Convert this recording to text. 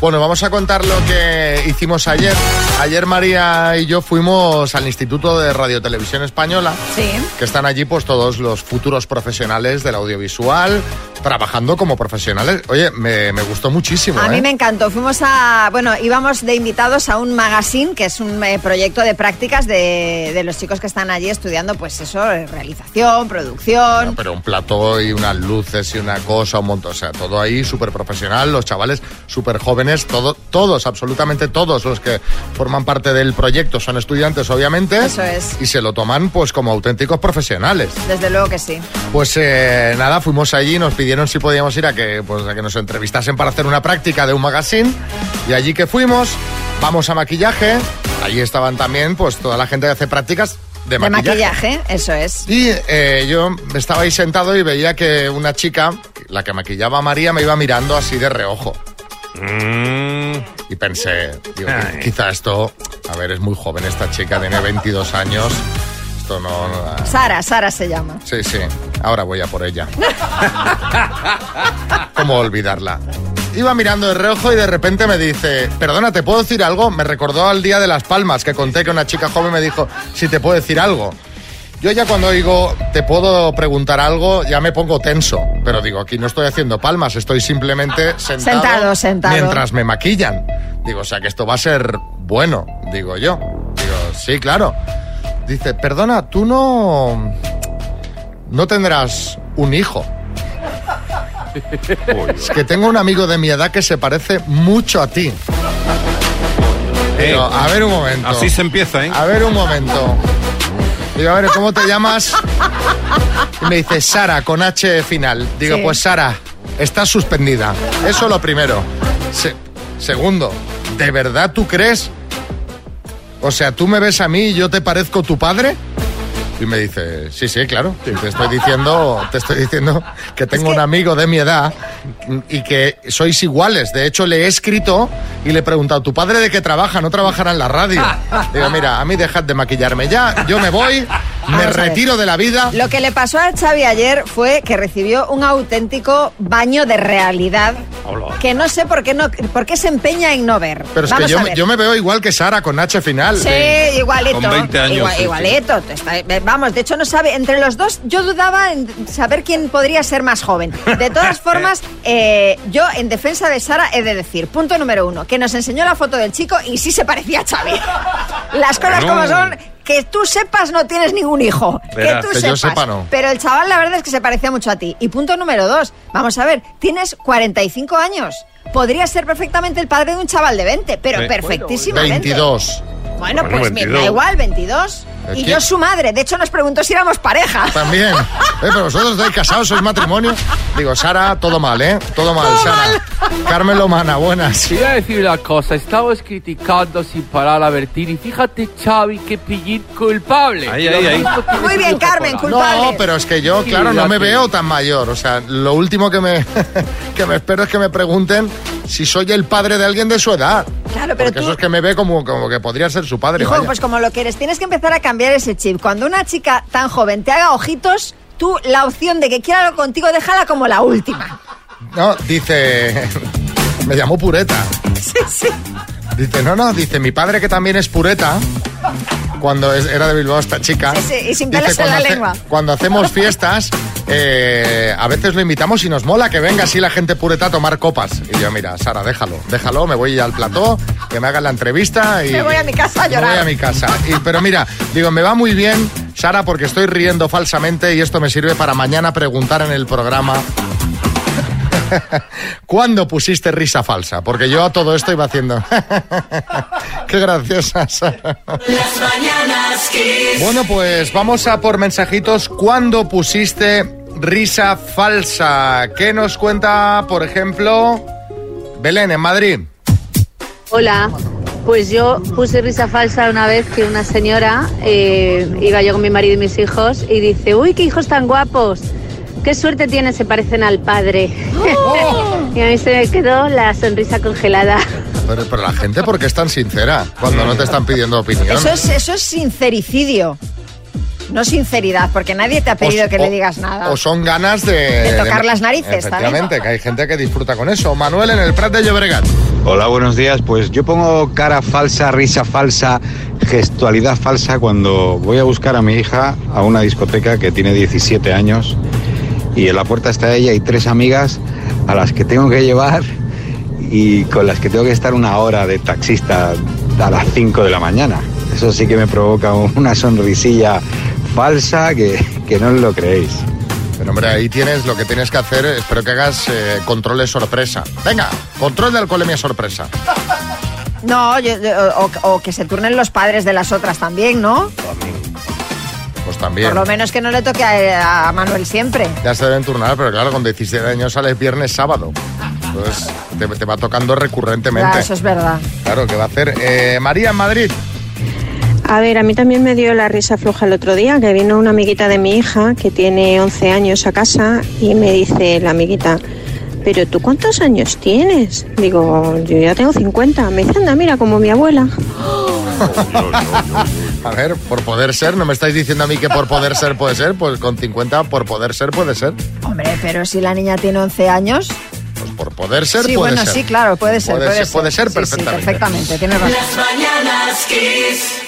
Bueno, vamos a contar lo que hicimos ayer. Ayer María y yo fuimos al Instituto de Radio Televisión Española, Sí. que están allí pues todos los futuros profesionales del audiovisual, trabajando como profesionales. Oye, me, me gustó muchísimo. A ¿eh? mí me encantó. Fuimos a, bueno, íbamos de invitados a un magazine, que es un eh, proyecto de prácticas de, de los chicos que están allí estudiando, pues eso, eh, realización, producción. Pero un plató y unas luces y una cosa, un montón. O sea, todo ahí súper profesional, los chavales súper jóvenes, todo, todos, absolutamente todos los que forman parte del proyecto son estudiantes, obviamente. Eso es. Y se lo toman pues como auténticos profesionales. Desde luego que sí. Pues eh, nada, fuimos allí, nos pidieron si podíamos ir a que, pues, a que nos entrevistasen para hacer una práctica de un magazine. Y allí que fuimos, vamos a maquillaje. Allí estaban también pues toda la gente que hace prácticas de, De maquillaje, eso es. y eh, yo estaba ahí sentado y veía que una chica, la que maquillaba a María, me iba mirando así de reojo. Y pensé, digo, quizá esto, a ver, es muy joven esta chica, tiene 22 años. Esto no... no- Sara, Sara se llama. Sí, sí, ahora voy a por ella. ¿Cómo olvidarla? Iba mirando de reojo y de repente me dice, perdona, ¿te puedo decir algo? Me recordó al Día de las Palmas, que conté que una chica joven me dijo, si te puedo decir algo. Yo ya cuando digo, te puedo preguntar algo, ya me pongo tenso. Pero digo, aquí no estoy haciendo palmas, estoy simplemente sentado, Sentado, sentado. mientras me maquillan. Digo, o sea que esto va a ser bueno, digo yo. Digo, sí, claro. Dice, perdona, tú no... No tendrás un hijo. Es que tengo un amigo de mi edad que se parece mucho a ti. Eh, Digo, a ver un momento. Así se empieza, ¿eh? A ver un momento. Digo, a ver, ¿cómo te llamas? Y me dice, Sara, con H final. Digo, Sí. pues Sara, estás suspendida. Eso lo primero. Se- segundo, ¿de verdad tú crees? O sea, ¿tú me ves a mí y yo te parezco tu padre? Y me dice, sí, sí, claro. Te estoy diciendo, te estoy diciendo que tengo un amigo de mi edad y que sois iguales. De hecho, le he escrito y le he preguntado, ¿tu padre de qué trabaja? No trabajará en la radio. Digo, mira, a mí dejad de maquillarme ya, yo me voy, Vamos ver. retiro de la vida. Lo que le pasó a Xavi ayer fue que recibió un auténtico baño de realidad Hola. que no sé por qué, no, por qué se empeña en no ver. Pero es Vamos que yo, a me- ver. yo me veo igual que Sara con H final. Sí, igualito. Con 20 años, Igual- sí, sí. igualito. Vamos, de hecho no sabe. Entre los dos yo dudaba en saber quién podría ser más joven. De todas formas, eh, yo en defensa de Sara he de decir, punto número uno, que nos enseñó la foto del chico y sí se parecía a Xavi. Las cosas Bueno. como son, que tú sepas no tienes ningún hijo. Verás, que tú que yo sepas. sepa, no. Pero el chaval la verdad es que se parecía mucho a ti. Y punto número dos, vamos a ver, tienes 45 años. Podría ser perfectamente el padre de un chaval de 20, pero perfectísimamente. 22. Bueno, pues 22. da igual, 22. ¿Es Y que- yo su madre. De hecho, nos preguntó si éramos pareja. También. Eh, pero vosotros estáis casados, sois matrimonio. Digo, Sara, todo mal, ¿eh? Todo mal, Sara. Carmen Lomana, buenas. Voy a decir una cosa, estabas criticando sin parar a Bertini. Fíjate, Xavi, qué pillín culpable. Ahí, ahí, ahí. Muy bien, Carmen, culpable. No, pero es que yo, claro, no me que- veo tan mayor. O sea, lo último que me, que me espero es que me pregunten si soy el padre de alguien de su edad. Claro, pero Porque tú- eso es que me ve como, como que podría ser su padre. Hijo, vaya. pues como lo que eres, tienes que empezar a cambiar ese chip. Cuando una chica tan joven te haga ojitos, tú la opción de que quiera algo contigo, déjala como la última. No, dice. Me llamó pureta. Sí, sí. Dice, no, no, dice, mi padre que también es pureta. Cuando es- era de Bilbao esta chica. Sí, y sin dice, cuando la hace- lengua. Cuando hacemos fiestas, eh, a veces lo invitamos y nos mola que venga así la gente pureta a tomar copas. Y yo, mira, Sara, déjalo, déjalo, me voy al plató, que me hagan la entrevista y... Me voy a mi casa a Me llorar. voy a mi casa. Y- pero mira, digo, me va muy bien, Sara, porque estoy riendo falsamente y esto me sirve para mañana preguntar en el programa... ¿Cuándo pusiste risa falsa? Porque yo a todo esto iba haciendo... Qué graciosa, mañanas. Bueno, pues vamos a por mensajitos. ¿Cuándo pusiste risa falsa? ¿Qué nos cuenta, por ejemplo, Belén en Madrid? Hola, pues yo puse risa falsa una vez que una señora, eh, iba yo con mi marido y mis hijos, y dice, uy, qué hijos tan guapos, qué suerte tienen, se parecen al padre. y a mí se me quedó la sonrisa congelada. Pero, pero la gente, ¿por qué es tan sincera cuando no te están pidiendo opinión? Eso es, eso es sincericidio. no sinceridad, porque nadie te ha pedido O- que o- le digas nada. O son ganas de... De tocar las narices Efectivamente, también. que hay gente que disfruta con eso. Manuel en el Prat de Llobregat. Hola, buenos días. Pues yo pongo cara falsa, risa falsa, gestualidad falsa cuando voy a buscar a mi hija a una discoteca que tiene 17 años y en la puerta está ella y tres amigas a las que tengo que llevar y con las que tengo que estar una hora de taxista a las 5 de la mañana. Eso sí que me provoca una sonrisilla falsa que, que no os lo creéis. Pero hombre, ahí tienes lo que tienes que hacer. Espero que hagas eh, controles sorpresa. Venga, control de alcoholemia sorpresa. No, yo- yo- o, o que se turnen los padres de las otras también, ¿no? Pues también. Por lo menos que no le toque a, a Manuel siempre. Ya se deben turnar, pero claro, con 17 años sales viernes, sábado. Entonces te, te va tocando recurrentemente. Ya, eso es verdad. Claro, ¿qué va a hacer? Eh, María en Madrid. A ver, a mí también me dio la risa floja el otro día, que vino una amiguita de mi hija, que tiene 11 años a casa, y me dice la amiguita, pero tú cuántos años tienes? Digo, yo ya tengo 50. Me dice, anda, mira, como mi abuela. A ver, por poder ser, ¿no me estáis diciendo a mí que por poder ser puede ser? Pues con 50 por poder ser puede ser. Hombre, pero si la niña tiene 11 años. Pues por poder ser sí, puede bueno, ser. sí, claro, puede ser. Puede Puede, ser, puede ser Sí, sí, perfectamente. perfectamente, tienes razón. Las mañanas Kiss.